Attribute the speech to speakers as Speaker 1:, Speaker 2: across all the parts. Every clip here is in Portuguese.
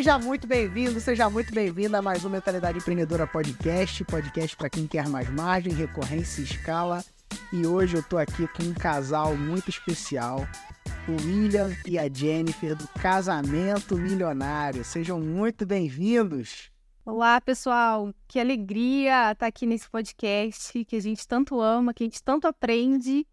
Speaker 1: Seja muito bem-vindo, seja muito bem-vinda a mais um Mentalidade Empreendedora Podcast, podcast para quem quer mais margem, recorrência e escala. E hoje eu tô aqui com um casal muito especial, o William e a Jennifer do Casamento Milionário. Sejam muito bem-vindos.
Speaker 2: Olá, pessoal. Que alegria estar aqui nesse podcast que a gente tanto ama, que a gente tanto aprende.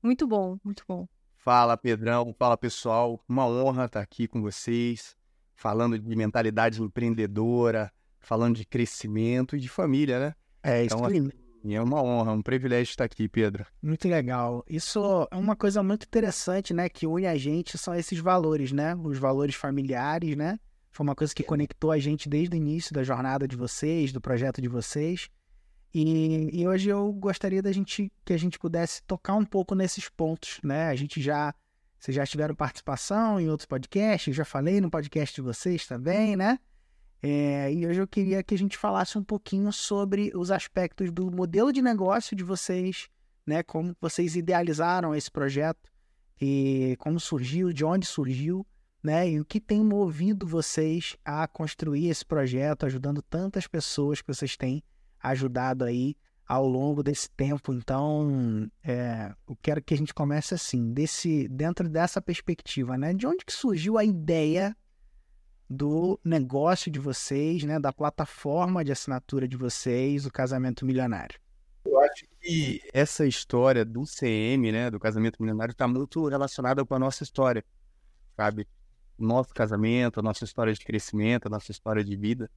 Speaker 2: Muito bom, muito bom.
Speaker 3: Fala, Pedrão. Fala, pessoal. Uma honra estar aqui com vocês, falando de mentalidade empreendedora, falando de crescimento e de família, né?
Speaker 1: É, isso
Speaker 3: então,
Speaker 1: aí.
Speaker 3: assim, é uma honra, um privilégio estar aqui, Pedro.
Speaker 1: Muito legal. Isso é uma coisa muito interessante, né? Que une a gente são esses valores, né? Os valores familiares, né? Foi uma coisa que conectou a gente desde o início da jornada de vocês, do projeto de vocês. E, e hoje eu gostaria da gente que a gente pudesse tocar um pouco nesses pontos, né? A gente já vocês já tiveram participação em outros podcasts, já falei no podcast de vocês também, né? É, e hoje eu queria que a gente falasse um pouquinho sobre os aspectos do modelo de negócio de vocês, né? Como vocês idealizaram esse projeto e como surgiu, de onde surgiu, né? E o que tem movido vocês a construir esse projeto, ajudando tantas pessoas que vocês têm ajudado aí ao longo desse tempo. Então, é, eu quero que a gente comece assim, desse, dentro dessa perspectiva, né? De onde que surgiu a ideia do negócio de vocês, né? Da plataforma de assinatura de vocês, o Casamento Milionário?
Speaker 3: Eu acho que essa história do CM, né, do casamento milionário, está muito relacionada com a nossa história, sabe? Nosso casamento, a nossa história de crescimento, a nossa história de vida.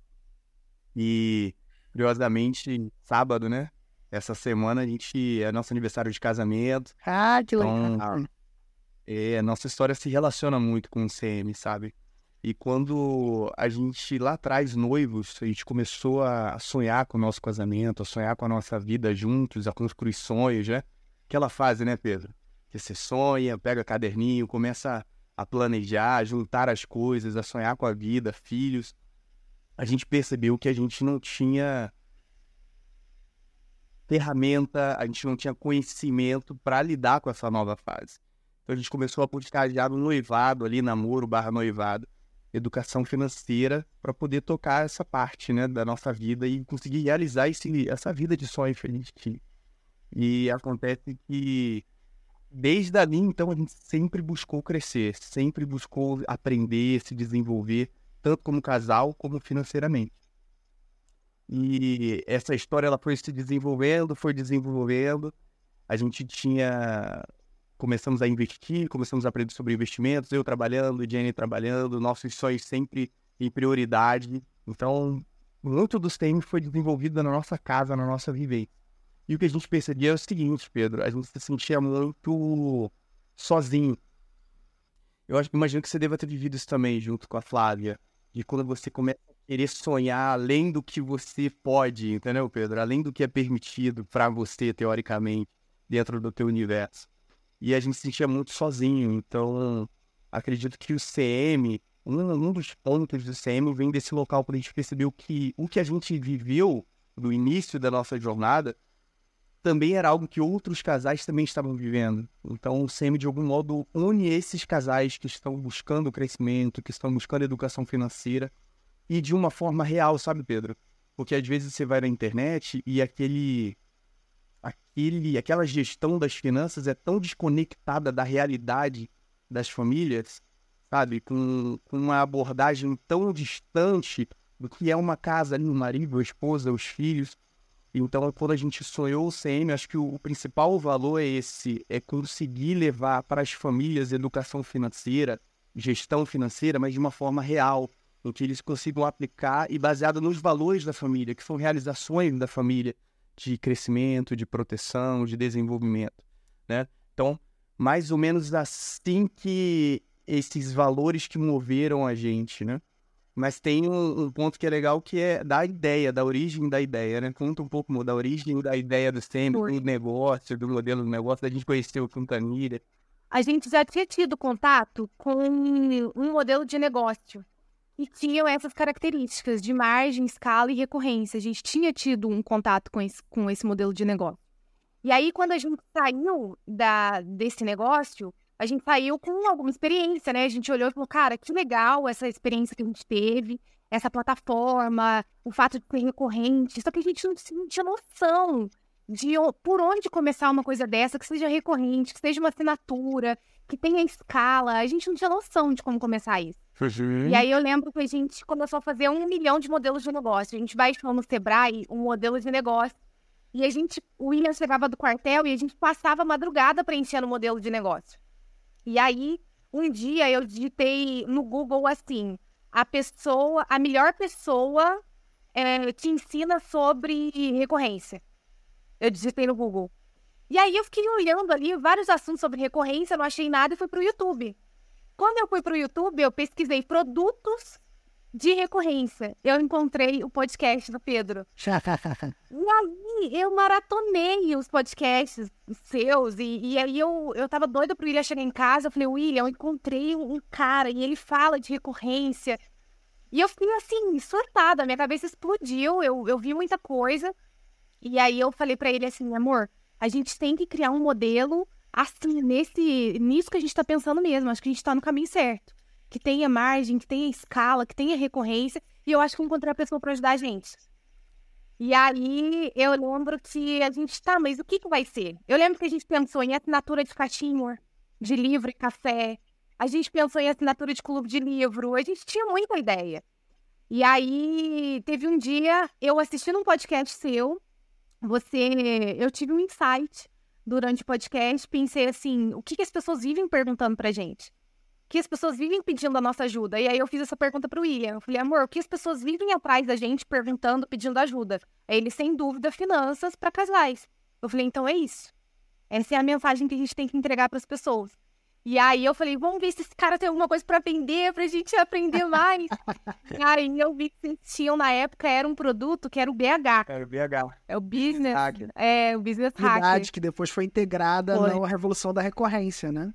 Speaker 3: E, curiosamente, sábado, né? Essa semana a gente é nosso aniversário de casamento.
Speaker 1: Ah, que legal.
Speaker 3: Então, é, a nossa história se relaciona muito com o CM, sabe? E quando a gente lá atrás, noivos, a gente começou a sonhar com o nosso casamento, a sonhar com a nossa vida juntos, a construir sonhos, né? Aquela fase, né, Pedro? Que você sonha, pega caderninho, começa a planejar, a juntar as coisas, a sonhar com a vida, filhos. A gente percebeu que a gente não tinha ferramenta, a gente não tinha conhecimento para lidar com essa nova fase. Então a gente começou a buscar já no noivado ali, namoro barra noivado, educação financeira para poder tocar essa parte, né, da nossa vida e conseguir realizar esse, essa vida de sonho que gente tinha. E acontece que desde ali, então, a gente sempre buscou crescer, sempre buscou aprender, se desenvolver, tanto como casal como financeiramente. E essa história ela foi se desenvolvendo, foi desenvolvendo. A gente tinha começamos a investir, começamos a aprender sobre investimentos, eu trabalhando, Jenny trabalhando, nossos sonhos sempre em prioridade. Então, muito dos temas foi desenvolvido na nossa casa, na nossa vivência. E o que a gente percebia é o seguinte, Pedro, a gente se sentia muito sozinho. Eu acho, imagino que você deva ter vivido isso também junto com a Flávia, de quando você começa a querer sonhar além do que você pode, entendeu, Pedro? Além do que é permitido para você, teoricamente, dentro do teu universo e a gente se sentia muito sozinho. Então, acredito que o CM, um, um dos pontos do CM vem desse local quando a gente percebeu que o que a gente viveu no início da nossa jornada também era algo que outros casais também estavam vivendo. Então, o CM, de algum modo, une esses casais que estão buscando crescimento, que estão buscando educação financeira, e de uma forma real, sabe, Pedro? Porque às vezes você vai na internet e aquele aquele, aquela gestão das finanças é tão desconectada da realidade das famílias, sabe? Com, com uma abordagem tão distante do que é uma casa ali, o marido, a esposa, os filhos. Então, quando a gente sonhou o CM, acho que o, o principal valor é esse, é conseguir levar para as famílias educação financeira, gestão financeira, mas de uma forma real, em que eles consigam aplicar e baseado nos valores da família, que são realizações da família, de crescimento, de proteção, de desenvolvimento, né? Então, mais ou menos assim que esses valores que moveram a gente, né? Mas tem um, um, ponto que é legal que é da ideia, da origem da ideia, né? Conta um pouco da origem da ideia do STEM, do negócio, do modelo do negócio, da gente conhecer o Quintanilha.
Speaker 2: A gente já tinha tido contato com um modelo de negócio e tinham essas características de margem, escala e recorrência. A gente tinha tido um contato com esse, com esse modelo de negócio. E aí, quando a gente saiu da, desse negócio, a gente saiu com alguma experiência, né? A gente olhou e falou, cara, que legal essa experiência que a gente teve, essa plataforma, o fato de ser recorrente. Só que a gente não, não tinha noção de por onde começar uma coisa dessa, que seja recorrente, que seja uma assinatura, que tenha escala. A gente não tinha noção de como começar isso.
Speaker 3: Uhum.
Speaker 2: E aí eu lembro que a gente começou a fazer um milhão de modelos de negócio. A gente baixou no Sebrae um modelo de negócio. E a gente, o William chegava do quartel e a gente passava a madrugada preenchendo o modelo de negócio. E aí, um dia eu digitei no Google assim: a pessoa, a melhor pessoa é, te ensina sobre recorrência. Eu digitei no Google. E aí eu fiquei olhando ali vários assuntos sobre recorrência, não achei nada e fui pro YouTube. Quando eu fui pro YouTube, eu pesquisei produtos de recorrência. Eu encontrei o podcast do Pedro. e aí eu maratonei os podcasts seus. E, e aí eu, eu tava doida pro William chegar em casa. Eu falei, William, eu encontrei um cara e ele fala de recorrência. E eu fiquei assim, surtada. Minha cabeça explodiu. Eu, eu vi muita coisa. E aí eu falei para ele assim, amor, a gente tem que criar um modelo assim, nesse, nisso que a gente está pensando mesmo. Acho que a gente está no caminho certo. Que tenha margem, que tenha escala, que tenha recorrência. E eu acho que encontrei a pessoa para ajudar a gente. E aí eu lembro que a gente tá, mas o que, que vai ser? Eu lembro que a gente pensou em assinatura de caixinha, de livro e café. A gente pensou em assinatura de clube de livro. A gente tinha muita ideia. E aí teve um dia, eu assistindo um podcast seu, você. Eu tive um insight durante o podcast, pensei assim: o que, que as pessoas vivem perguntando pra gente? Que as pessoas vivem pedindo a nossa ajuda? E aí eu fiz essa pergunta pro William. Eu falei, amor, o que as pessoas vivem atrás da gente perguntando, pedindo ajuda? Ele, sem dúvida, finanças para casais. Eu falei, então é isso. Essa é a mensagem que a gente tem que entregar para as pessoas. E aí eu falei, vamos ver se esse cara tem alguma coisa para aprender, pra gente aprender mais. e aí eu vi que tinham na época, era um produto que era o BH.
Speaker 3: Era o BH.
Speaker 2: É o Business,
Speaker 3: Hacker.
Speaker 2: é o Business
Speaker 1: Verdade,
Speaker 2: Hacker.
Speaker 1: que depois foi integrada
Speaker 2: Foi.
Speaker 1: na revolução da recorrência, né?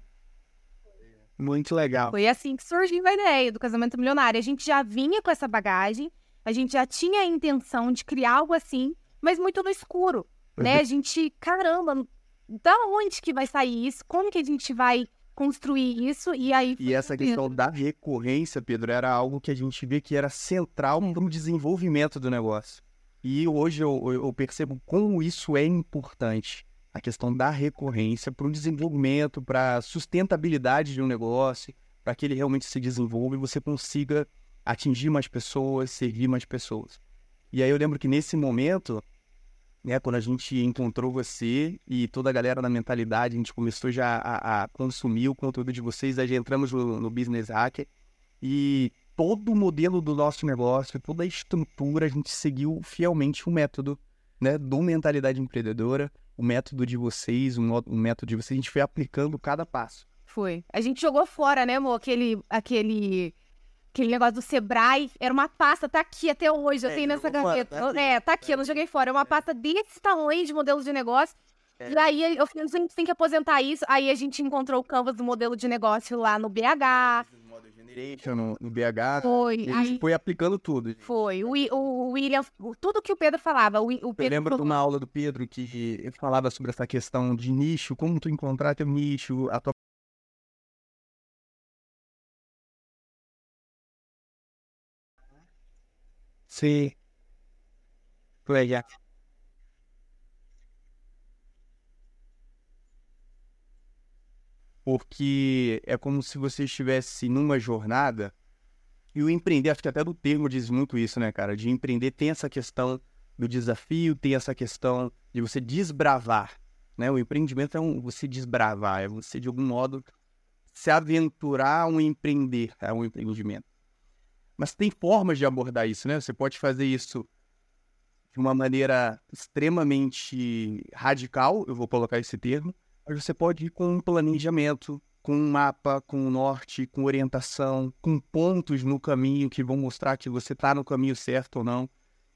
Speaker 1: Muito legal.
Speaker 2: Foi assim que surgiu a ideia do casamento milionário. A gente já vinha com essa bagagem, a gente já tinha a intenção de criar algo assim, mas muito no escuro, né? A gente, caramba, da onde que vai sair isso? Como que a gente vai construir isso? E aí
Speaker 3: E essa questão da recorrência, Pedro, era algo que a gente vê que era central para o desenvolvimento do negócio. E hoje eu, eu- eu percebo como isso é importante. A questão da recorrência para o desenvolvimento, para a sustentabilidade de um negócio, para que ele realmente se desenvolva e você consiga atingir mais pessoas, servir mais pessoas. E aí eu lembro que nesse momento, né, quando a gente encontrou você e toda a galera da mentalidade, a gente começou já a, a consumir o conteúdo de vocês, aí já entramos no, no Business Hacker e todo o modelo do nosso negócio, toda a estrutura, a gente seguiu fielmente o método né, do Mentalidade Empreendedora, o método de vocês, o, o método de vocês, a gente foi aplicando cada passo.
Speaker 2: Foi. A gente jogou fora, né, amor? Aquele, aquele, aquele negócio do Sebrae. Era uma pasta, tá aqui até hoje. Eu
Speaker 3: É,
Speaker 2: tenho nessa gaveta.
Speaker 3: tá aqui.
Speaker 2: é, tá aqui, eu não joguei fora. É uma pasta desse tamanho de modelo de negócio.
Speaker 3: É.
Speaker 2: E aí eu falei, a gente tem que aposentar isso. Aí a gente encontrou o canvas do modelo de negócio lá no BH.
Speaker 3: No, no BH,
Speaker 2: Foi.
Speaker 3: a
Speaker 2: Aí
Speaker 3: gente foi aplicando tudo.
Speaker 2: foi. O, o William, tudo que o Pedro falava. O, o
Speaker 3: Eu
Speaker 2: Pedro
Speaker 3: lembro de uma aula do Pedro que ele falava sobre essa questão de nicho, como tu encontrar teu nicho, a tua
Speaker 1: Sim. Legal.
Speaker 3: porque é como se você estivesse numa jornada e o empreender, acho que até do termo diz muito isso, né, cara? De empreender tem essa questão do desafio, tem essa questão de você desbravar, né? O empreendimento é um você desbravar, é você de algum modo se aventurar a um empreender, a um empreendimento. Mas tem formas de abordar isso, né? Você pode fazer isso de uma maneira extremamente radical, eu vou colocar esse termo, mas você pode ir com um planejamento, com um mapa, com um norte, com orientação, com pontos no caminho que vão mostrar que você está no caminho certo ou não.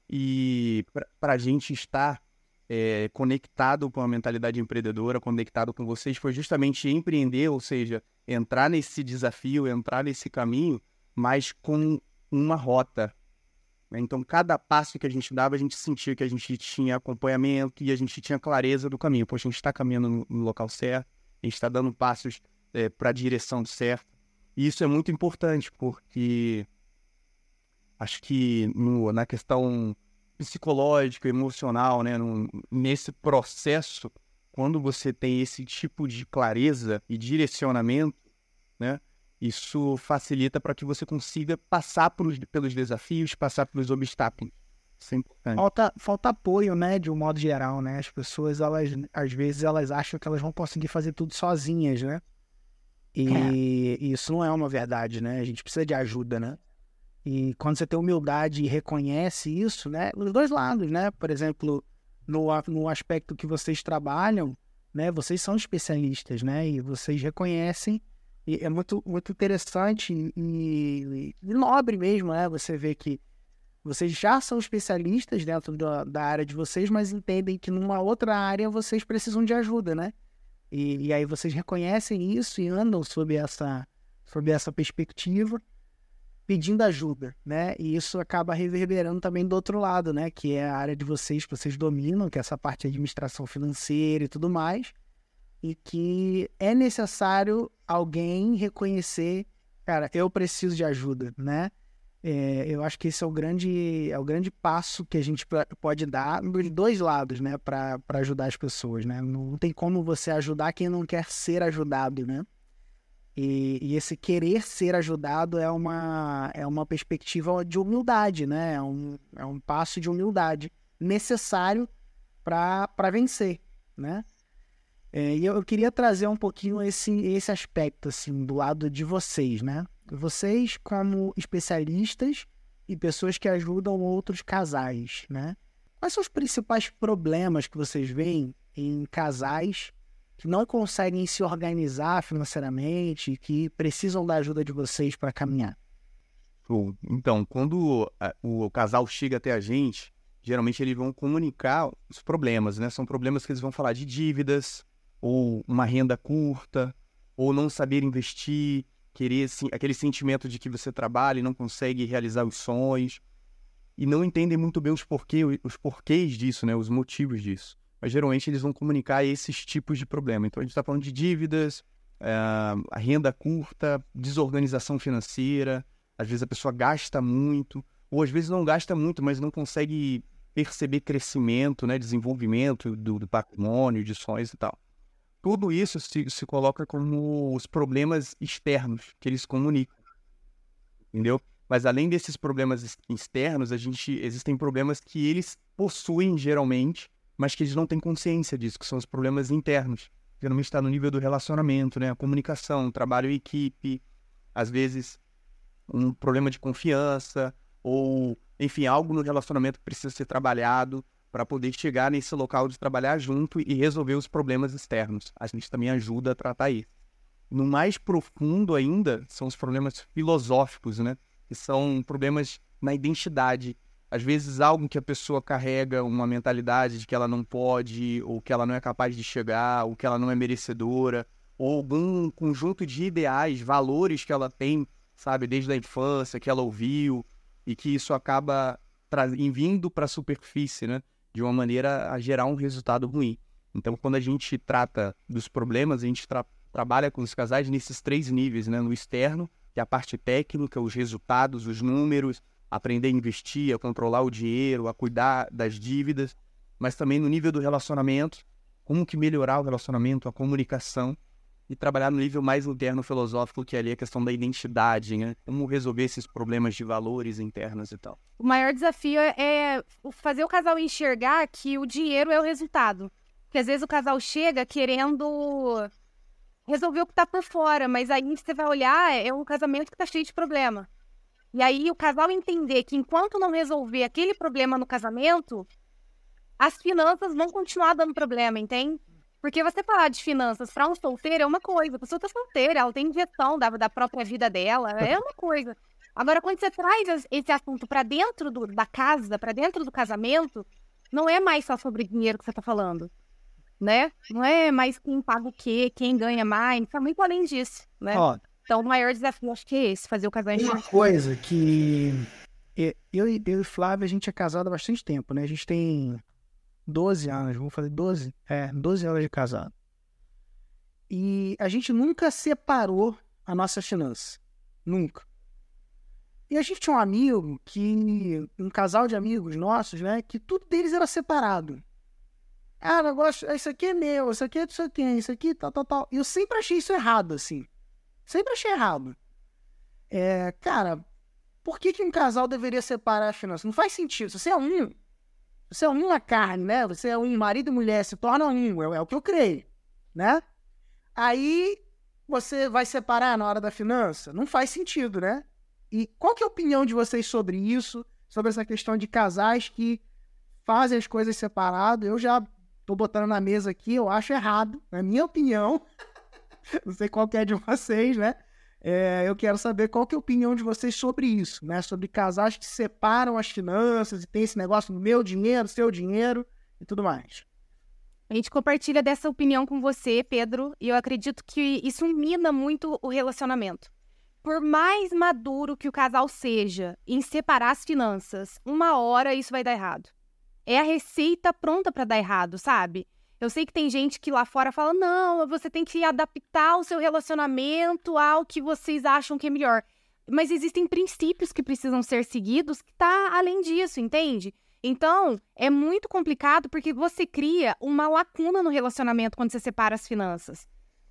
Speaker 3: E para a gente estar é, conectado com a mentalidade empreendedora, conectado com vocês, foi justamente empreender, ou seja, entrar nesse desafio, entrar nesse caminho, mas com uma rota. né? Então, cada passo que a gente dava, a gente sentia que a gente tinha acompanhamento e a gente tinha clareza do caminho. Poxa, a gente está caminhando no, local certo, a gente está dando passos é, para a direção certa. E isso é muito importante, porque acho que no, na questão psicológica, emocional, né, no, nesse processo, quando você tem esse tipo de clareza e direcionamento, né, isso facilita para que você consiga passar pelos, pelos desafios, passar pelos obstáculos. Isso é importante.
Speaker 1: Falta, falta apoio, né, de um modo geral, né? As pessoas, elas, às vezes, elas acham que elas vão conseguir fazer tudo sozinhas, né? E é. isso não é uma verdade, né? A gente precisa de ajuda, né? E quando você tem humildade e reconhece isso, né? Os dois lados, né? Por exemplo, no, no aspecto que vocês trabalham, né? Vocês são especialistas, né? E vocês reconhecem e é muito, muito interessante e, e, nobre mesmo, né? Você vê que vocês já são especialistas dentro da, da, área de vocês, mas entendem que numa outra área vocês precisam de ajuda, né? E, e aí vocês reconhecem isso e andam sob essa, sob essa perspectiva, pedindo ajuda, né? E isso acaba reverberando também do outro lado, né? Que é a área de vocês que vocês dominam, que é essa parte de administração financeira e tudo mais e que é necessário alguém reconhecer, cara, eu preciso de ajuda, né? É, eu acho que esse é o grande, é o grande passo que a gente pode dar dos dois lados, né, para ajudar as pessoas, né? Não tem como você ajudar quem não quer ser ajudado, né? E, e, esse querer ser ajudado é uma, é uma perspectiva de humildade, né? É um, é um passo de humildade necessário para vencer, né? É, e eu, queria trazer um pouquinho esse, esse aspecto, assim, do lado de vocês, né? Vocês, como especialistas e pessoas que ajudam outros casais, né? Quais são os principais problemas que vocês veem em casais que não conseguem se organizar financeiramente, que precisam da ajuda de vocês para caminhar?
Speaker 3: Então, quando o casal chega até a gente, geralmente eles vão comunicar os problemas, né? São problemas que eles vão falar de dívidas, ou uma renda curta, ou não saber investir, querer aquele sentimento de que você trabalha e não consegue realizar os sonhos, e não entendem muito bem os, os porquês disso, né, os motivos disso. Mas geralmente eles vão comunicar esses tipos de problema. Então a gente está falando de dívidas, a renda curta, desorganização financeira, às vezes a pessoa gasta muito, ou às vezes não gasta muito, mas não consegue perceber crescimento, né, desenvolvimento do, do patrimônio, de sonhos e tal tudo isso se, se coloca como os problemas externos que eles comunicam. Entendeu? Mas além desses problemas externos, a gente existem problemas que eles possuem geralmente, mas que eles não têm consciência disso, que são os problemas internos. Geralmente está no nível do relacionamento, né? A comunicação, trabalho em equipe, às vezes um problema de confiança ou, enfim, algo no relacionamento que precisa ser trabalhado para poder chegar nesse local de trabalhar junto e resolver os problemas externos. A gente também ajuda a tratar isso. No mais profundo ainda são os problemas filosóficos, né? Que são problemas na identidade. Às vezes algo que a pessoa carrega uma mentalidade de que ela não pode, ou que ela não é capaz de chegar, ou que ela não é merecedora, ou algum conjunto de ideais, valores que ela tem, sabe, desde a infância, que ela ouviu, e que isso acaba vindo para a superfície, né? De uma maneira a gerar um resultado ruim. Então, quando a gente trata dos problemas, a gente tra trabalha com os casais nesses três níveis, né? No externo, que é a parte técnica, os resultados, os números, aprender a investir, a controlar o dinheiro, a cuidar das dívidas, mas também no nível do relacionamento, como que melhorar o relacionamento, a comunicação e trabalhar no nível mais interno filosófico, que é ali a questão da identidade, né? Como resolver esses problemas de valores internos e tal.
Speaker 2: O maior desafio é fazer o casal enxergar que o dinheiro é o resultado. Porque às vezes o casal chega querendo resolver o que tá por fora, mas aí você vai olhar, é um casamento que tá cheio de problema. E aí o casal entender que enquanto não resolver aquele problema no casamento, as finanças vão continuar dando problema, entende? Porque você falar de finanças para um solteiro é uma coisa. A pessoa tá solteira, ela tem injeção da, da própria vida dela, é uma coisa. Agora, quando você traz esse assunto para dentro do, da casa, para dentro do casamento, não é mais só sobre dinheiro que você tá falando, né? Não é mais quem paga o quê, quem ganha mais, tá muito além disso, né? Ó, então, o maior desafio, acho que é esse, fazer o casamento.
Speaker 1: Uma coisa que eu, eu e Flávia, a gente é casado há bastante tempo, né? A gente tem 12 anos, vamos fazer 12? É, 12 anos de casado. e a gente nunca separou a nossa finança. Nunca. E a gente tinha um amigo que. Um casal de amigos nossos, né? Que tudo deles era separado. Ah, negócio, isso aqui é meu, isso aqui é isso aqui, isso aqui, tal, tal, tal. E eu sempre achei isso errado, assim. Sempre achei errado. É, cara, por que, que um casal deveria separar as finanças? Não faz sentido. Se você é um, você é um na carne, né? Você é um marido e mulher, se torna um, é, é o que eu creio, né? Aí você vai separar na hora da finança? Não faz sentido, né? E qual que é a opinião de vocês sobre isso? Sobre essa questão de casais que fazem as coisas separadas? Eu já tô botando na mesa aqui, eu acho errado, na minha opinião. Não sei qual que é de vocês, né? É, eu quero saber qual que é a opinião de vocês sobre isso, né? Sobre casais que separam as finanças e tem esse negócio do meu dinheiro, seu dinheiro e tudo mais.
Speaker 2: A gente compartilha dessa opinião com você, Pedro, e eu acredito que isso mina muito o relacionamento. Por mais maduro que o casal seja em separar as finanças, uma hora isso vai dar errado. É a receita pronta para dar errado, sabe? Eu sei que tem gente que lá fora fala: não, você tem que adaptar o seu relacionamento ao que vocês acham que é melhor. Mas existem princípios que precisam ser seguidos que tá além disso, entende? Então, é muito complicado porque você cria uma lacuna no relacionamento quando você separa as finanças.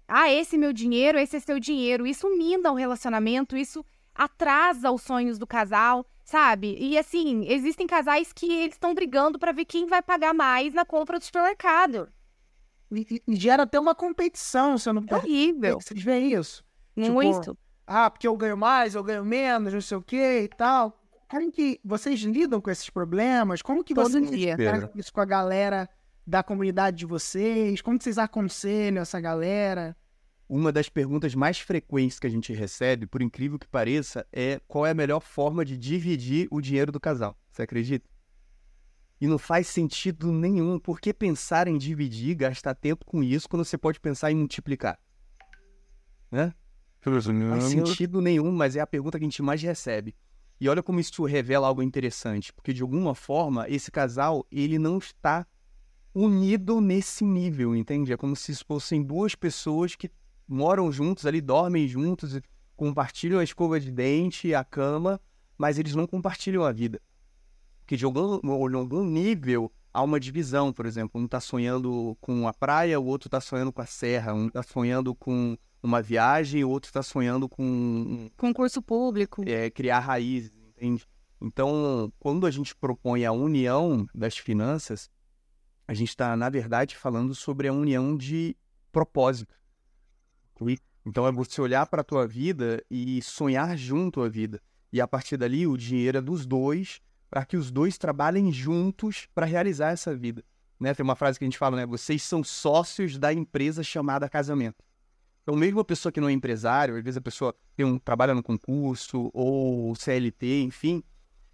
Speaker 2: Ah, esse é meu dinheiro, esse é seu dinheiro. Isso mina o relacionamento, isso atrasa os sonhos do casal, sabe? E assim, existem casais que eles estão brigando para ver quem vai pagar mais na compra do supermercado.
Speaker 1: E, e gera até uma competição, se eu não
Speaker 2: É horrível.
Speaker 1: Vocês veem isso?
Speaker 2: Muito.
Speaker 1: Tipo, ah, porque eu ganho mais, eu ganho menos, não sei o que e tal. Querem que vocês lidam com esses problemas? Como que
Speaker 2: Todo
Speaker 1: vocês
Speaker 2: dia.
Speaker 1: lidam isso com a galera da comunidade de vocês? Como que vocês aconselham essa galera?
Speaker 3: Uma das perguntas mais frequentes que a gente recebe, por incrível que pareça, é qual é a melhor forma de dividir o dinheiro do casal. Você acredita? E não faz sentido nenhum. Por que pensar em dividir, gastar tempo com isso, quando você pode pensar em multiplicar? Né? Não faz sentido nenhum, mas é a pergunta que a gente mais recebe. E olha como isso revela algo interessante, porque de alguma forma esse casal ele não está unido nesse nível, entende? É como se fossem duas pessoas que moram juntos ali, dormem juntos, compartilham a escova de dente, a cama, mas eles não compartilham a vida. Porque de algum, de algum nível há uma divisão, por exemplo, um está sonhando com a praia, o outro está sonhando com a serra, um está sonhando com uma viagem, o outro está sonhando com
Speaker 2: Concurso público.
Speaker 3: é, criar raízes, entende? Então, quando a gente propõe a união das finanças, a gente está, na verdade, falando sobre a união de propósito. Então, é você olhar para a tua vida e sonhar junto a vida. E a partir dali, o dinheiro é dos dois, para que os dois trabalhem juntos para realizar essa vida. Né? Tem uma frase que a gente fala, né? Vocês são sócios da empresa chamada casamento. Então, mesmo a pessoa que não é empresário, às vezes a pessoa tem um, trabalha no concurso ou CLT, enfim,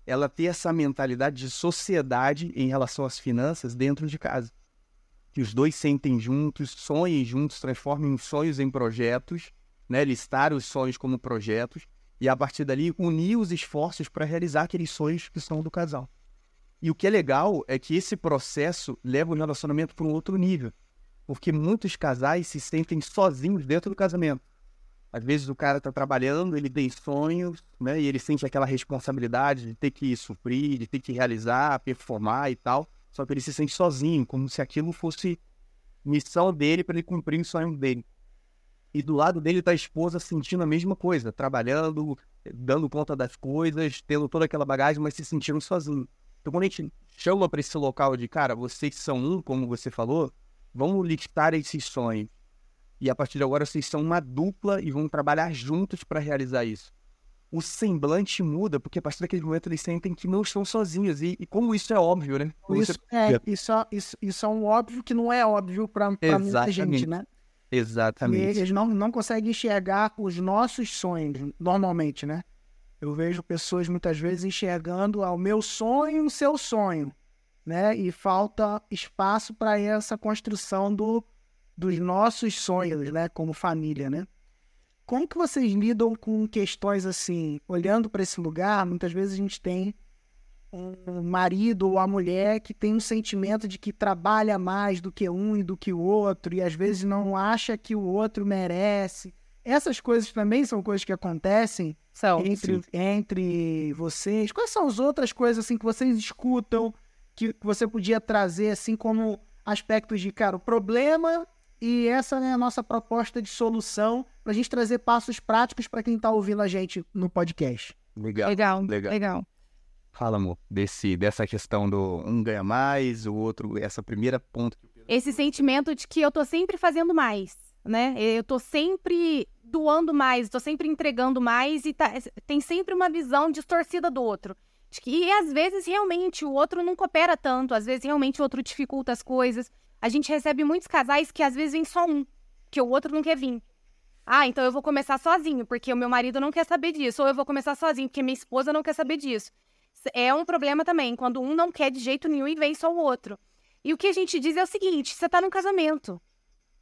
Speaker 3: ela ter essa mentalidade de sociedade em relação às finanças dentro de casa. Que os dois sentem juntos, sonhem juntos, transformem os sonhos em projetos, né? listar os sonhos como projetos, e a partir dali unir os esforços para realizar aqueles sonhos que são do casal. E o que é legal é que esse processo leva o relacionamento para um outro nível. Porque muitos casais se sentem sozinhos dentro do casamento. Às vezes o cara está trabalhando, ele tem sonhos, né? E ele sente aquela responsabilidade de ter que suprir, de ter que realizar, performar e tal. Só que ele se sente sozinho, como se aquilo fosse missão dele para ele cumprir o sonho dele. E do lado dele está a esposa sentindo a mesma coisa, trabalhando, dando conta das coisas, tendo toda aquela bagagem, mas se sentindo sozinho. Então quando a gente chama para esse local de, cara, vocês são um, como você falou, vamos listar esses sonhos. E a partir de agora vocês são uma dupla e vão trabalhar juntos para realizar isso. O semblante muda, porque a partir daquele momento eles sentem que não estão sozinhos. E, e como isso é óbvio, né?
Speaker 1: Isso
Speaker 3: você-
Speaker 1: é, isso, é- isso, isso é um óbvio que não é óbvio para muita gente, né? E
Speaker 3: Exatamente.
Speaker 1: eles não, não conseguem enxergar os nossos sonhos, normalmente, né? Eu vejo pessoas muitas vezes enxergando ao meu sonho, o seu sonho, né? E falta espaço para essa construção do, dos nossos sonhos, né? Como família, né? Como que vocês lidam com questões assim, olhando para esse lugar? Muitas vezes a gente tem um marido ou a mulher que tem um sentimento de que trabalha mais do que um e do que o outro, e às vezes não acha que o outro merece. Essas coisas também são coisas que acontecem
Speaker 2: São.
Speaker 1: entre, entre vocês. Quais são as outras coisas assim que vocês escutam que você podia trazer assim como aspectos de, cara, o problema e essa é a nossa proposta de solução para a gente trazer passos práticos para quem está ouvindo a gente no podcast.
Speaker 3: Legal.
Speaker 2: Legal,
Speaker 3: Legal.
Speaker 2: legal.
Speaker 3: Fala, amor, desse, dessa questão do um ganha mais, o outro, essa primeira ponto.
Speaker 2: Esse sentimento de que eu tô sempre fazendo mais, né? Eu tô sempre doando mais, tô sempre entregando mais e tá- tem sempre uma visão distorcida do outro. De que, e às vezes realmente o outro não coopera tanto, às vezes realmente o outro dificulta as coisas. A gente recebe muitos casais que às vezes vem só um, que o outro não quer vir. Ah, então eu vou começar sozinho, porque o meu marido não quer saber disso. Ou eu vou começar sozinho, porque minha esposa não quer saber disso. É um problema também, quando um não quer de jeito nenhum e vem só o outro. E o que a gente diz é o seguinte: você tá num casamento.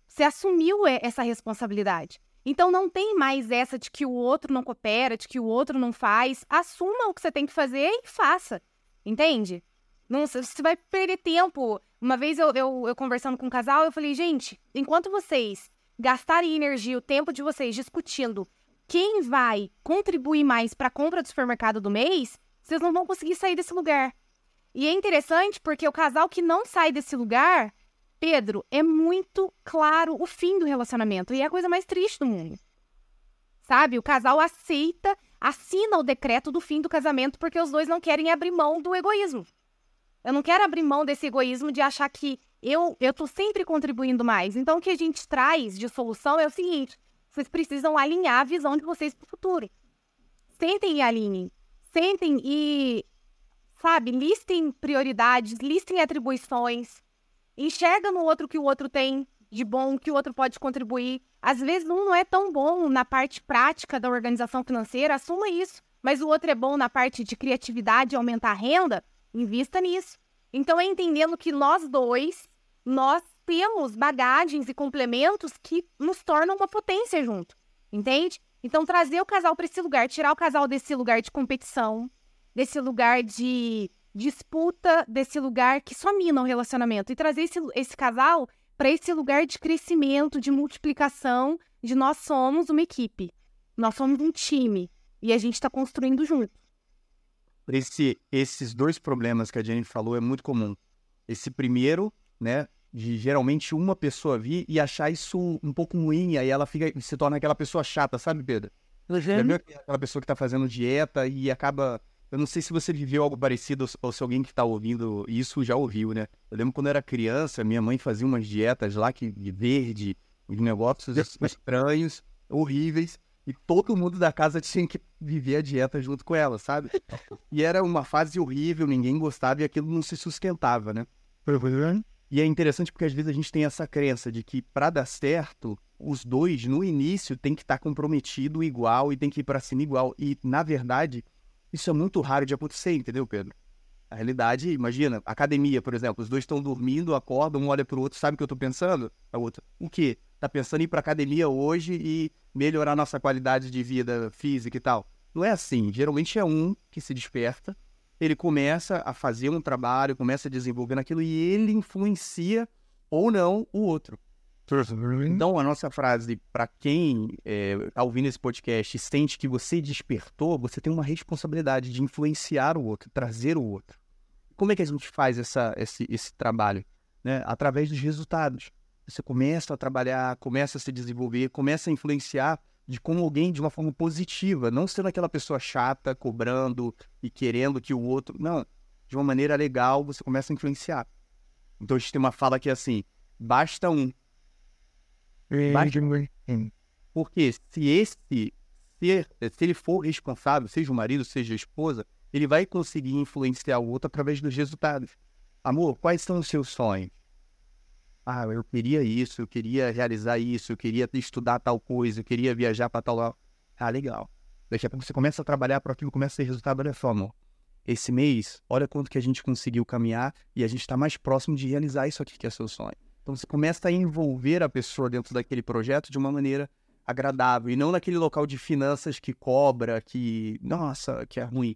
Speaker 2: Você assumiu essa responsabilidade. Então não tem mais essa de que o outro não coopera, de que o outro não faz. Assuma o que você tem que fazer e faça. Entende? Não, você vai perder tempo. Uma vez eu, eu, eu conversando com um casal, eu falei, gente, enquanto vocês gastarem energia, o tempo de vocês discutindo quem vai contribuir mais para a compra do supermercado do mês, vocês não vão conseguir sair desse lugar. E é interessante porque o casal que não sai desse lugar, Pedro, é muito claro o fim do relacionamento. E é a coisa mais triste do mundo. Sabe? O casal aceita, assina o decreto do fim do casamento porque os dois não querem abrir mão do egoísmo. Eu não quero abrir mão desse egoísmo de achar que eu, eu tô sempre contribuindo mais. Então, o que a gente traz de solução é o seguinte: vocês precisam alinhar a visão de vocês para o futuro. Sentem e alinhem. Sentem e, sabe, listem prioridades, listem atribuições. Enxerga no outro que o outro tem de bom, que o outro pode contribuir. Às vezes um não é tão bom na parte prática da organização financeira, assuma isso. Mas o outro é bom na parte de criatividade aumentar a renda, invista nisso. Então é entendendo que nós dois, nós temos bagagens e complementos que nos tornam uma potência junto. Entende? Então trazer o casal para esse lugar, tirar o casal desse lugar de competição, desse lugar de disputa, desse lugar que só mina o relacionamento e trazer esse, esse casal para esse lugar de crescimento, de multiplicação, de nós somos uma equipe. Nós somos um time e a gente está construindo junto.
Speaker 3: Esse, esses dois problemas que a Jenny falou é muito comum. Esse primeiro, né, de geralmente uma pessoa vir e achar isso um pouco ruim, aí ela fica, se torna aquela pessoa chata, sabe, Pedro? Já viu aquela pessoa que tá fazendo dieta e acaba. Eu não sei se você viveu algo parecido ou se alguém que tá ouvindo isso já ouviu, né? Eu lembro quando eu era criança, minha mãe fazia umas dietas lá que, de verde, uns negócios estranhos, horríveis, e todo mundo da casa tinha que viver a dieta junto com ela, sabe? E era uma fase horrível, ninguém gostava e aquilo não se sustentava, né? E é interessante porque às vezes a gente tem essa crença de que para dar certo, os dois no início tem que estar comprometido igual e tem que ir para cima igual. E na verdade, isso é muito raro de acontecer, entendeu, Pedro? A realidade, imagina, academia, por exemplo, os dois estão dormindo, acordam, um olha pro outro, sabe o que eu tô pensando? A outra, o quê? Tá pensando em ir pra academia hoje e melhorar nossa qualidade de vida física e tal. Não é assim. Geralmente é um que se desperta, ele começa a fazer um trabalho, começa a desenvolver naquilo e ele influencia ou não o outro. Então, a nossa frase, para quem está ouvindo esse podcast e sente que você despertou, você tem uma responsabilidade de influenciar o outro, trazer o outro. Como é que a gente faz essa, esse, esse trabalho? Né? Através dos resultados. Você começa a trabalhar, começa a se desenvolver, começa a influenciar de como alguém de uma forma positiva, não sendo aquela pessoa chata, cobrando e querendo que o outro. Não. De uma maneira legal, você começa a influenciar. Então, a gente tem uma fala que é assim: basta um. Porque se esse ser, se ele for responsável, seja o marido, seja a esposa, ele vai conseguir influenciar o outro através dos resultados. Amor, quais são os seus sonhos? Ah, eu queria isso, eu queria realizar isso, eu queria estudar tal coisa, eu queria viajar para tal lugar. Ah, legal. Daqui a pouco você começa a trabalhar para aquilo, começa a ter resultado. Olha só, amor. Esse mês, olha quanto que a gente conseguiu caminhar e a gente está mais próximo de realizar isso aqui que é seu sonho. Então você começa a envolver a pessoa dentro daquele projeto de uma maneira agradável e não naquele local de finanças que cobra, que, nossa, que é ruim.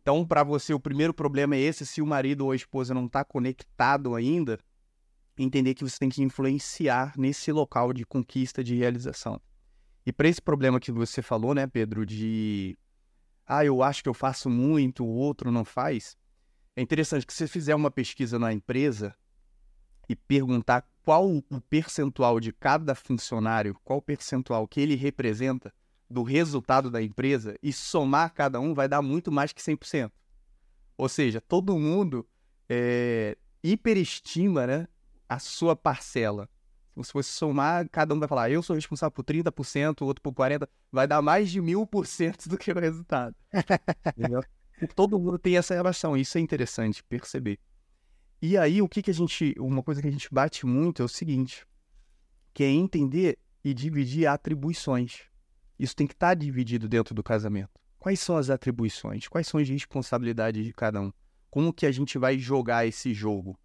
Speaker 3: Então, para você, o primeiro problema é esse: se o marido ou a esposa não está conectado ainda, entender que você tem que influenciar nesse local de conquista, de realização. E para esse problema que você falou, né, Pedro, de ah, eu acho que eu faço muito, o outro não faz. É interessante que você fizer uma pesquisa na empresa e perguntar qual o percentual de cada funcionário, qual o percentual que ele representa do resultado da empresa e somar cada um, vai dar muito mais que 100%. Ou seja, todo mundo é, hiperestima né, a sua parcela. Se fosse somar, cada um vai falar, eu sou responsável por 30%, o outro por 40%, vai dar mais de mil por cento do que o resultado. Todo mundo tem essa relação, isso é interessante perceber. E aí, o que, que a gente. Uma coisa que a gente bate muito é o seguinte: que é entender e dividir atribuições. Isso tem que estar tá dividido dentro do casamento. Quais são as atribuições? Quais são as responsabilidades de cada um? Como que a gente vai jogar esse jogo?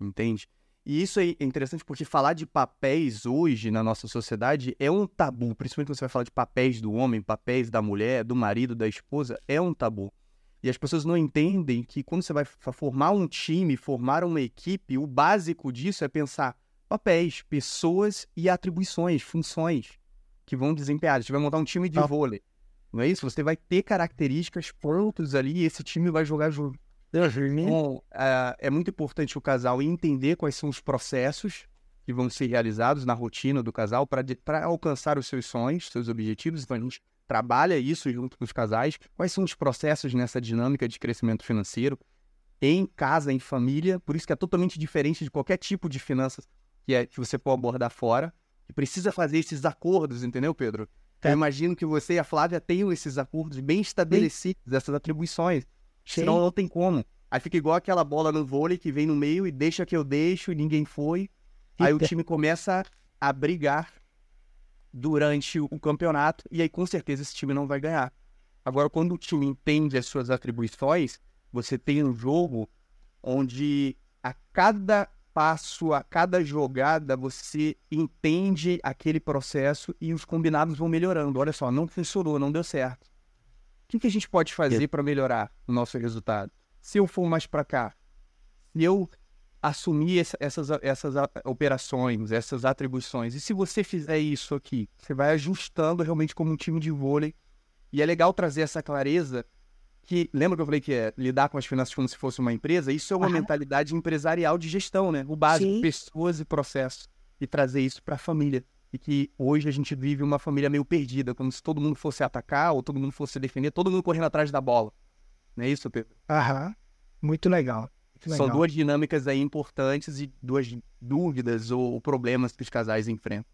Speaker 3: Entende? E isso é interessante porque falar de papéis hoje na nossa sociedade é um tabu, principalmente quando você vai falar de papéis do homem, papéis da mulher, do marido, da esposa, é um tabu. E as pessoas não entendem que quando você vai formar um time, formar uma equipe, o básico disso é pensar papéis, pessoas e atribuições, funções que vão desempenhar. Você vai montar um time de ah. vôlei. Não é isso? Você vai ter características prontas ali e esse time vai jogar junto. Então, é, é muito importante o casal entender quais são os processos que vão ser realizados na rotina do casal para alcançar os seus sonhos, seus objetivos. Então, a gente trabalha isso junto com os casais. Quais são os processos nessa dinâmica de crescimento financeiro em casa, em família? Por isso que é totalmente diferente de qualquer tipo de finanças que, é, que você pode abordar fora. E precisa fazer esses acordos, entendeu, Pedro? É. Eu imagino que você e a Flávia tenham esses acordos bem estabelecidos, essas atribuições. Sim. Senão não tem como. Aí fica igual aquela bola no vôlei que vem no meio e deixa que eu deixo e ninguém foi. Aí o time começa a brigar durante o campeonato e aí com certeza esse time não vai ganhar. Agora, quando o time entende as suas atribuições, você tem um jogo onde a cada passo, a cada jogada, você entende aquele processo e os combinados vão melhorando. Olha só, não funcionou, não deu certo. O que, que a gente pode fazer para melhorar o nosso resultado? Se eu for mais para cá, se eu assumir essa, essas, essas operações, essas atribuições, e se você fizer isso aqui, você vai ajustando realmente como um time de vôlei. E é legal trazer essa clareza que lembra que eu falei que é lidar com as finanças como se fosse uma empresa? Isso é uma mentalidade empresarial de gestão, né? O básico, Sim. pessoas e processos. E trazer isso para a família. E que hoje a gente vive uma família meio perdida, como se todo mundo fosse atacar ou todo mundo fosse defender, todo mundo correndo atrás da bola. Não é isso, Pedro?
Speaker 1: Aham. Muito legal. Muito
Speaker 3: São duas dinâmicas aí importantes e duas dúvidas ou problemas que os casais enfrentam.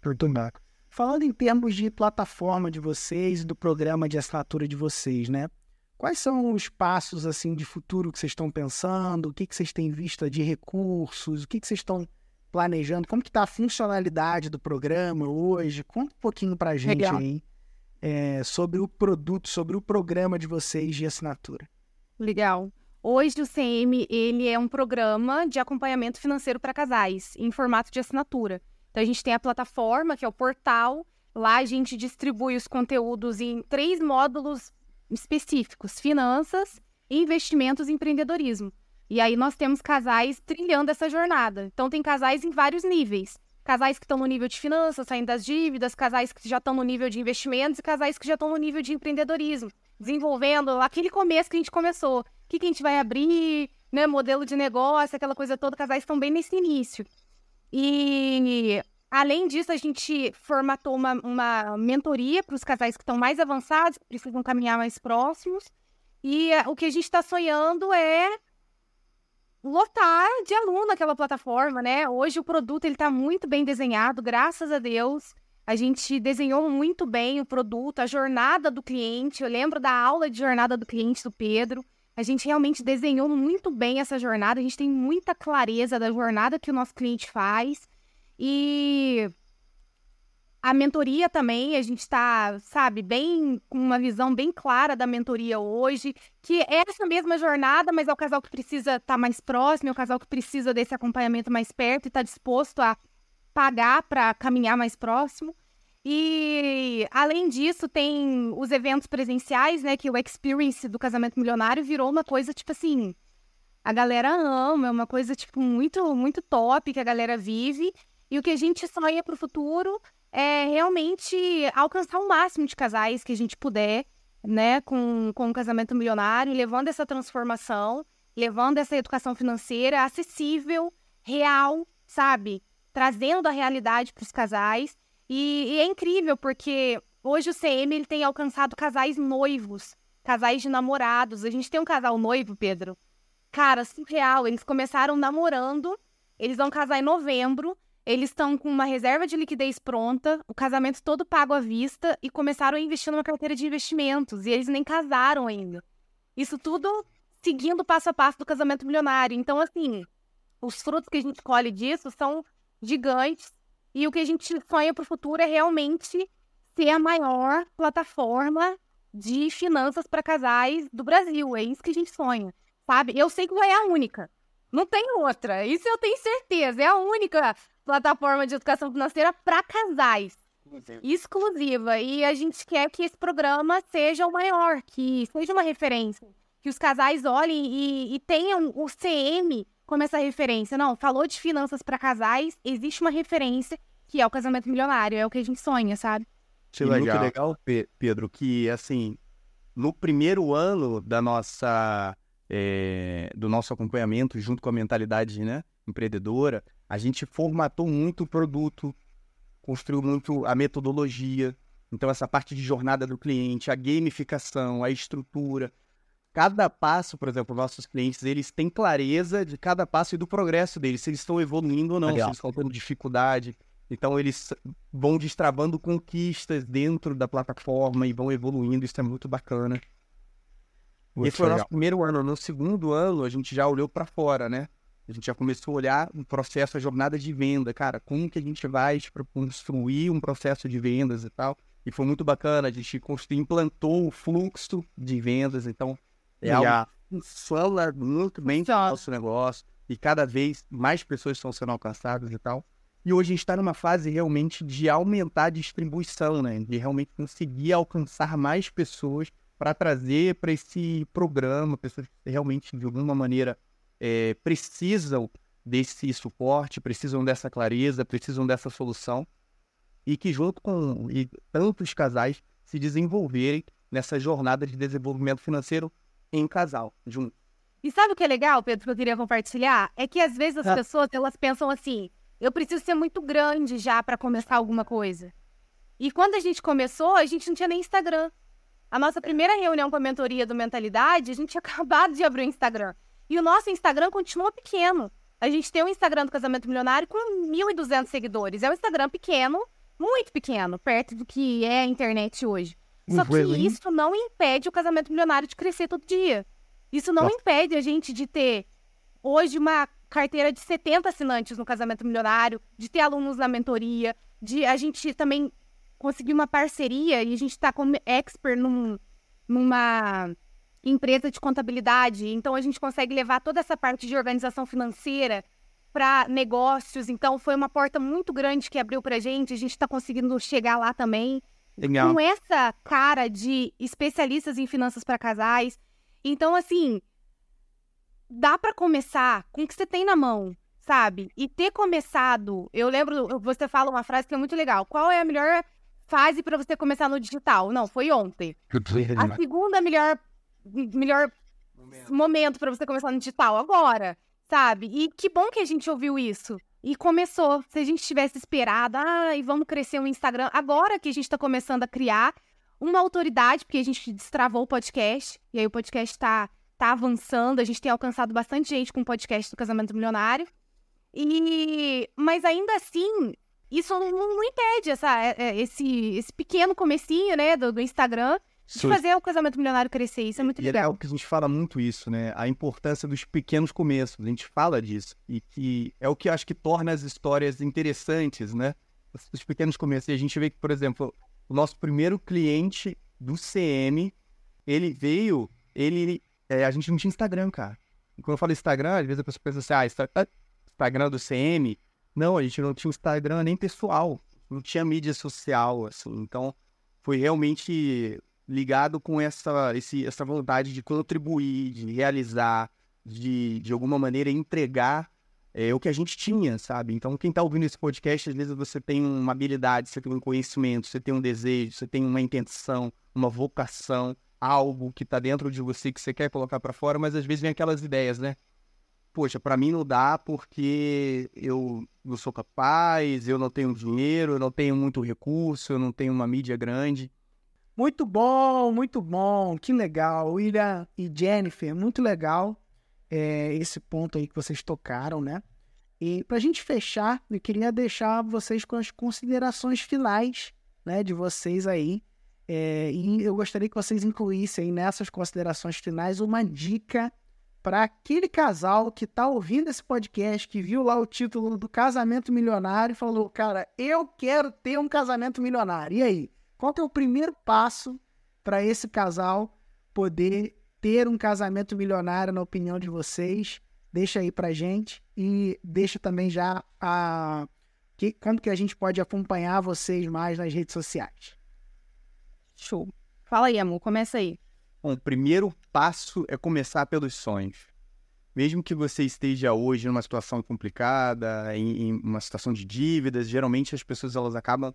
Speaker 1: Perturbado. Falando em termos de plataforma de vocês e do programa de assinatura de vocês, né? Quais são os passos assim de futuro que vocês estão pensando? O que, que vocês têm visto de recursos? O que, que vocês estão planejando? Como que está a funcionalidade do programa hoje? Conta um pouquinho para a gente Legal. aí é, sobre o produto, sobre o programa de vocês de assinatura.
Speaker 2: Legal. Hoje o CM ele é um programa de acompanhamento financeiro para casais em formato de assinatura. Então a gente tem a plataforma que é o portal. Lá a gente distribui os conteúdos em três módulos específicos: finanças, investimentos e empreendedorismo. E aí nós temos casais trilhando essa jornada. Então tem casais em vários níveis. Casais que estão no nível de finanças, saindo das dívidas, casais que já estão no nível de investimentos e casais que já estão no nível de empreendedorismo, desenvolvendo aquele começo que a gente começou. O que, que a gente vai abrir, né? Modelo de negócio, aquela coisa toda, casais estão bem nesse início. E Além disso, a gente formatou uma, uma mentoria para os casais que estão mais avançados, que precisam caminhar mais próximos. E uh, o que a gente está sonhando é lotar de aluno aquela plataforma, né? Hoje o produto ele está muito bem desenhado, graças a Deus. A gente desenhou muito bem o produto, a jornada do cliente. Eu lembro da aula de jornada do cliente do Pedro. A gente realmente desenhou muito bem essa jornada. A gente tem muita clareza da jornada que o nosso cliente faz. E a mentoria também, a gente está, sabe, bem com uma visão bem clara da mentoria hoje, que é essa mesma jornada, mas é o casal que precisa estar tá mais próximo, é o casal que precisa desse acompanhamento mais perto e está disposto a pagar para caminhar mais próximo. E além disso, tem os eventos presenciais, né? Que o experience do casamento milionário virou uma coisa, tipo assim, a galera ama, é uma coisa, tipo, muito, muito top que a galera vive. E o que a gente sonha para o futuro é realmente alcançar o máximo de casais que a gente puder, né, com, com o casamento milionário, levando essa transformação, levando essa educação financeira acessível, real, sabe? Trazendo a realidade para os casais. E, e, é incrível, porque hoje o CM ele tem alcançado casais noivos, casais de namorados. A gente tem um casal noivo, Pedro. Cara, surreal. Eles começaram namorando, eles vão casar em novembro. Eles estão com uma reserva de liquidez pronta, o casamento todo pago à vista e começaram a investir numa carteira de investimentos. E eles nem casaram ainda. Isso tudo seguindo passo a passo do casamento milionário. Então, assim, os frutos que a gente colhe disso são gigantes. E o que a gente sonha para o futuro é realmente ser a maior plataforma de finanças para casais do Brasil. É isso que a gente sonha, sabe? Eu sei que vai é a única. Não tem outra. Isso eu tenho certeza. É a única plataforma de educação financeira para casais. Exclusiva. E a gente quer que esse programa seja o maior, que seja uma referência. Que os casais olhem e, e tenham o CM como essa referência. Não, falou de finanças para casais, existe uma referência que é o casamento milionário. É o que a gente sonha, sabe?
Speaker 3: Que legal. muito legal, Pedro, que assim, no primeiro ano da nossa é, do nosso acompanhamento, junto com a mentalidade né, empreendedora, a gente formatou muito o produto, construiu muito a metodologia. Então, essa parte de jornada do cliente, a gamificação, a estrutura. Cada passo, por exemplo, nossos clientes, eles têm clareza de cada passo e do progresso deles, se eles estão evoluindo ou não, Legal. se eles estão tendo dificuldade. Então, eles vão destravando conquistas dentro da plataforma e vão evoluindo, isso é muito bacana. Muito Esse foi legal. o nosso primeiro ano. No segundo ano, a gente já olhou para fora, né? A gente já começou a olhar o processo, a jornada de venda, cara, como que a gente vai construir um processo de vendas e tal. E foi muito bacana, a gente construiu, implantou o fluxo de vendas, então é algo que funciona muito bem o nosso negócio e cada vez mais pessoas estão sendo alcançadas e tal. E hoje a gente está numa fase realmente de aumentar a distribuição, né? De realmente conseguir alcançar mais pessoas para trazer para esse programa pessoas que realmente, de alguma maneira, é, precisam desse suporte, precisam dessa clareza, precisam dessa solução e que junto com e tantos casais se desenvolverem nessa jornada de desenvolvimento financeiro em casal, junto.
Speaker 2: E sabe o que é legal, Pedro, que eu queria compartilhar? É que às vezes as ah. pessoas, elas pensam assim, eu preciso ser muito grande já para começar alguma coisa. E quando a gente começou, a gente não tinha nem Instagram. A nossa primeira reunião com a mentoria do Mentalidade, a gente tinha acabado de abrir o Instagram. E o nosso Instagram continua pequeno. A gente tem um Instagram do Casamento Milionário com 1.200 seguidores. É um Instagram pequeno, muito pequeno, perto do que é a internet hoje. Só que isso não impede o Casamento Milionário de crescer todo dia. Isso não Nossa. impede a gente de ter hoje uma carteira de 70 assinantes no Casamento Milionário, de ter alunos na mentoria, de a gente também conseguir uma parceria e a gente está como expert num, numa empresa de contabilidade, então a gente consegue levar toda essa parte de organização financeira para negócios. Então foi uma porta muito grande que abriu para a gente. A gente está conseguindo chegar lá também. Legal. Com essa cara de especialistas em finanças para casais. Então, assim, dá para começar com o que você tem na mão, sabe? E ter começado. Eu lembro, você fala uma frase que é muito legal. Qual é a melhor fase para você começar no digital? Não, foi ontem. A segunda melhor melhor momento, momento para você começar no digital agora, sabe? E que bom que a gente ouviu isso. E começou. Se a gente tivesse esperado, ah, e vamos crescer o um Instagram, agora que a gente está começando a criar uma autoridade, porque a gente destravou o podcast, e aí o podcast está tá avançando, a gente tem alcançado bastante gente com o podcast do Casamento Milionário. E mas ainda assim, isso não, não impede essa, é, é, esse, esse pequeno comecinho, né, do, do Instagram de fazer o casamento milionário crescer. Isso é muito legal.
Speaker 3: E é algo que a gente fala muito isso, né? A importância dos pequenos começos. A gente fala disso. E que é o que eu acho que torna as histórias interessantes, né? Os pequenos começos. E a gente vê que, por exemplo, o nosso primeiro cliente do CM, ele veio, ele. É, a gente não tinha Instagram, cara. E quando eu falo Instagram, às vezes a pessoa pensa assim, ah, Instagram do CM. Não, a gente não tinha Instagram nem pessoal. não tinha mídia social, assim. Então, foi realmente ligado com essa, esse, essa vontade de contribuir, de realizar, de, de alguma maneira entregar é, o que a gente tinha, sabe? Então, quem está ouvindo esse podcast, às vezes você tem uma habilidade, você tem um conhecimento, você tem um desejo, você tem uma intenção, uma vocação, algo que está dentro de você que você quer colocar para fora, mas às vezes vem aquelas ideias, né? Poxa, para mim não dá porque eu não sou capaz, eu não tenho dinheiro, eu não tenho muito recurso, eu não tenho uma mídia grande.
Speaker 1: Muito bom, muito bom, que legal. William e Jennifer, muito legal é, esse ponto aí que vocês tocaram, né? E para a gente fechar, eu queria deixar vocês com as considerações finais né, de vocês aí. É, e eu gostaria que vocês incluíssem nessas considerações finais uma dica para aquele casal que está ouvindo esse podcast, que viu lá o título do casamento milionário e falou: Cara, eu quero ter um casamento milionário. E aí? Qual é o primeiro passo para esse casal poder ter um casamento milionário, na opinião de vocês? Deixa aí pra gente e deixa também já a que, quando que a gente pode acompanhar vocês mais nas redes sociais.
Speaker 2: Show. Fala aí, amor, começa aí.
Speaker 3: Bom, o primeiro passo é começar pelos sonhos. Mesmo que você esteja hoje numa situação complicada, em, em uma situação de dívidas, geralmente as pessoas elas acabam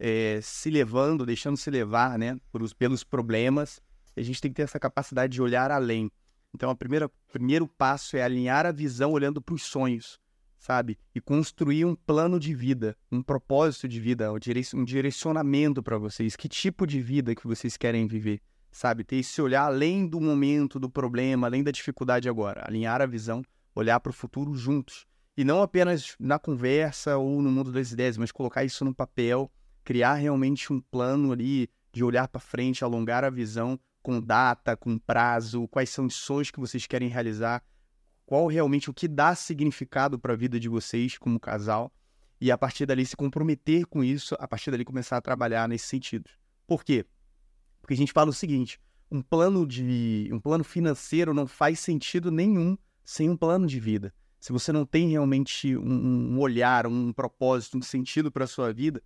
Speaker 3: é, se levando, deixando se levar, né, por, pelos problemas. A gente tem que ter essa capacidade de olhar além. Então, o primeiro passo é alinhar a visão olhando para os sonhos, sabe? E construir um plano de vida, um propósito de vida, um direcionamento para vocês. Que tipo de vida que vocês querem viver, sabe? Ter esse olhar além do momento, do problema, além da dificuldade agora. Alinhar a visão, olhar para o futuro juntos. E não apenas na conversa ou no mundo das ideias, mas colocar isso no papel criar realmente um plano ali de olhar para frente, alongar a visão com data, com prazo, quais são os sonhos que vocês querem realizar, qual realmente o que dá significado para a vida de vocês como casal e a partir dali se comprometer com isso, a partir dali começar a trabalhar nesse sentido. Por quê? Porque a gente fala o seguinte, um plano de um plano financeiro não faz sentido nenhum sem um plano de vida. Se você não tem realmente um, um olhar, um propósito, um sentido para a sua vida,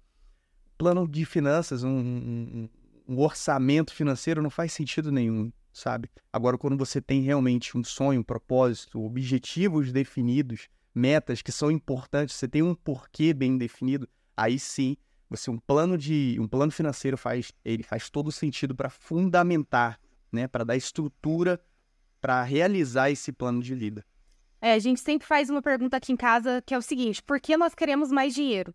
Speaker 3: plano de finanças, um, um, um, orçamento financeiro não faz sentido nenhum, sabe? Agora, quando você tem realmente um sonho, um propósito, objetivos definidos, metas que são importantes, você tem um porquê bem definido, aí sim, você um plano de um plano financeiro faz ele faz todo sentido para fundamentar, né, para dar estrutura para realizar esse plano de vida.
Speaker 2: É, a gente sempre faz uma pergunta aqui em casa que é o seguinte: por que nós queremos mais dinheiro?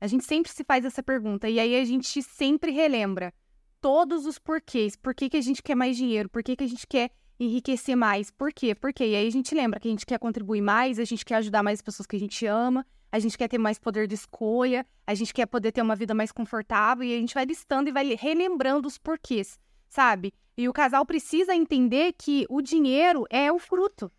Speaker 2: A gente sempre se faz essa pergunta e aí a gente sempre relembra todos os porquês. Por que, que a gente quer mais dinheiro? Por que, que a gente quer enriquecer mais? Por quê? Porque e aí a gente lembra que a gente quer contribuir mais, a gente quer ajudar mais as pessoas que a gente ama, a gente quer ter mais poder de escolha, a gente quer poder ter uma vida mais confortável e a gente vai listando e vai relembrando os porquês, sabe? E o casal precisa entender que o dinheiro é o fruto.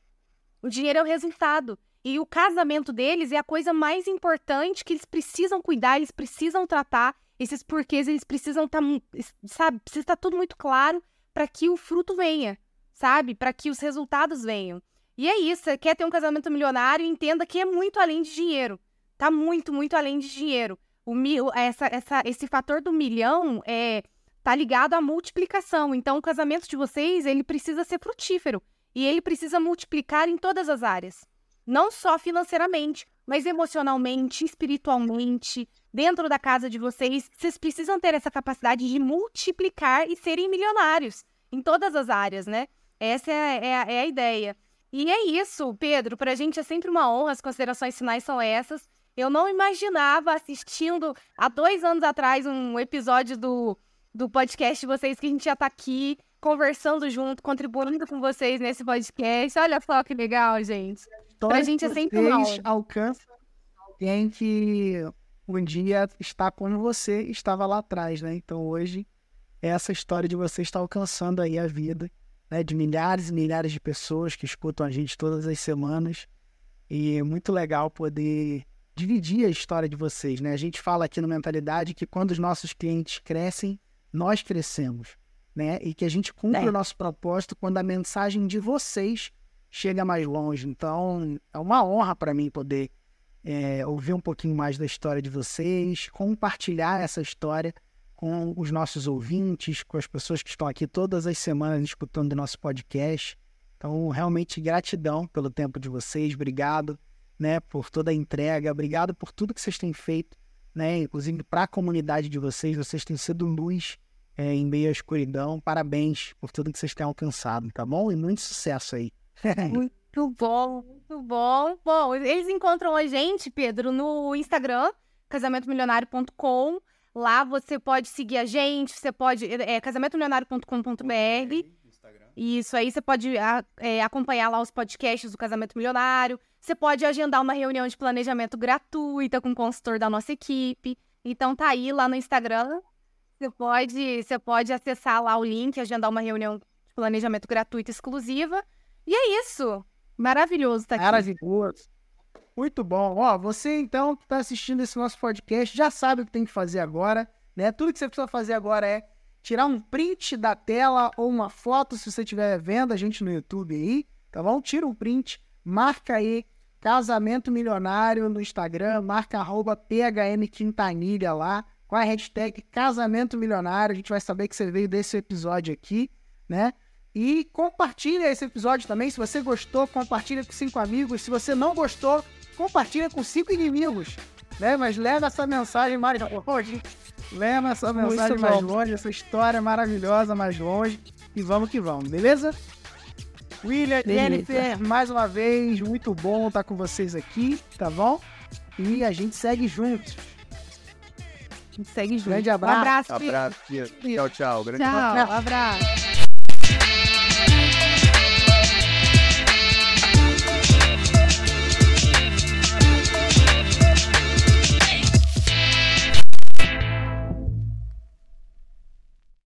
Speaker 2: O dinheiro é o resultado. E o casamento deles é a coisa mais importante que eles precisam cuidar, eles precisam tratar. Esses porquês, eles precisam estar, tá, sabe, precisa estar tá tudo muito claro para que o fruto venha, sabe? Para que os resultados venham. E é isso, quer ter um casamento milionário, entenda que é muito além de dinheiro. Tá muito, muito além de dinheiro. O essa, essa, esse fator do milhão é tá ligado à multiplicação. Então, o casamento de vocês, ele precisa ser frutífero. E ele precisa multiplicar em todas as áreas. Não só financeiramente, mas emocionalmente, espiritualmente, dentro da casa de vocês. Vocês precisam ter essa capacidade de multiplicar e serem milionários em todas as áreas, né? Essa é, é, é a ideia. E é isso, Pedro. Para a gente é sempre uma honra. As considerações finais são essas. Eu não imaginava assistindo há dois anos atrás um episódio do, do podcast de vocês que a gente já tá aqui conversando junto, contribuindo com vocês nesse podcast. Olha só que legal, gente
Speaker 1: pra gente é sempre uma alcança alguém que um dia está como você estava lá atrás, né? Então hoje essa história de você estar alcançando aí a vida né, de milhares e milhares de pessoas que escutam a gente todas as semanas. E é muito legal poder dividir a história de vocês, né? A gente fala aqui no Mentalidade que quando os nossos clientes crescem, nós crescemos, né? E que a gente cumpre é. o nosso propósito quando a mensagem de vocês chega mais longe. Então, é uma honra para mim poder é, ouvir um pouquinho mais da história de vocês, compartilhar essa história com os nossos ouvintes, com as pessoas que estão aqui todas as semanas escutando o nosso podcast. Então, realmente gratidão pelo tempo de vocês, obrigado, né, por toda a entrega, obrigado por tudo que vocês têm feito, né, inclusive para a comunidade de vocês, vocês têm sido luz é, em meio à escuridão. Parabéns por tudo que vocês têm alcançado, tá bom? E muito sucesso aí.
Speaker 2: muito bom, muito bom. Bom, eles encontram a gente, Pedro, no Instagram, casamentomilionário.com. Lá você pode seguir a gente, você pode. É casamentomilionário.com.br. Isso aí, você pode é, acompanhar lá os podcasts do Casamento Milionário. Você pode agendar uma reunião de planejamento gratuita com o consultor da nossa equipe. Então tá aí lá no Instagram. Você pode, você pode acessar lá o link, agendar uma reunião de planejamento gratuita exclusiva. E é isso. Maravilhoso tá aqui.
Speaker 1: Maravilhoso. Muito bom. Ó, você então que está assistindo esse nosso podcast já sabe o que tem que fazer agora, né? Tudo que você precisa fazer agora é tirar um print da tela ou uma foto se você estiver vendo a gente no YouTube aí, tá bom? Tira um print, marca aí Casamento Milionário no Instagram, marca arroba PHM Quintanilha lá, com a hashtag Casamento Milionário. A gente vai saber que você veio desse episódio aqui, né? E compartilha esse episódio também. Se você gostou, compartilha com cinco amigos. Se você não gostou, compartilha com cinco inimigos, né? Mas leva essa mensagem mais longe. Leva essa mensagem mais longe, essa história maravilhosa mais longe. E vamos que vamos, beleza? William, Jennifer, mais uma vez, muito bom estar com vocês aqui, tá bom? E a gente segue juntos.
Speaker 2: A gente segue juntos.
Speaker 1: Grande abraço.
Speaker 2: Um abraço.
Speaker 3: Abraço. Tchau, tchau.
Speaker 2: Grande tchau, abraço.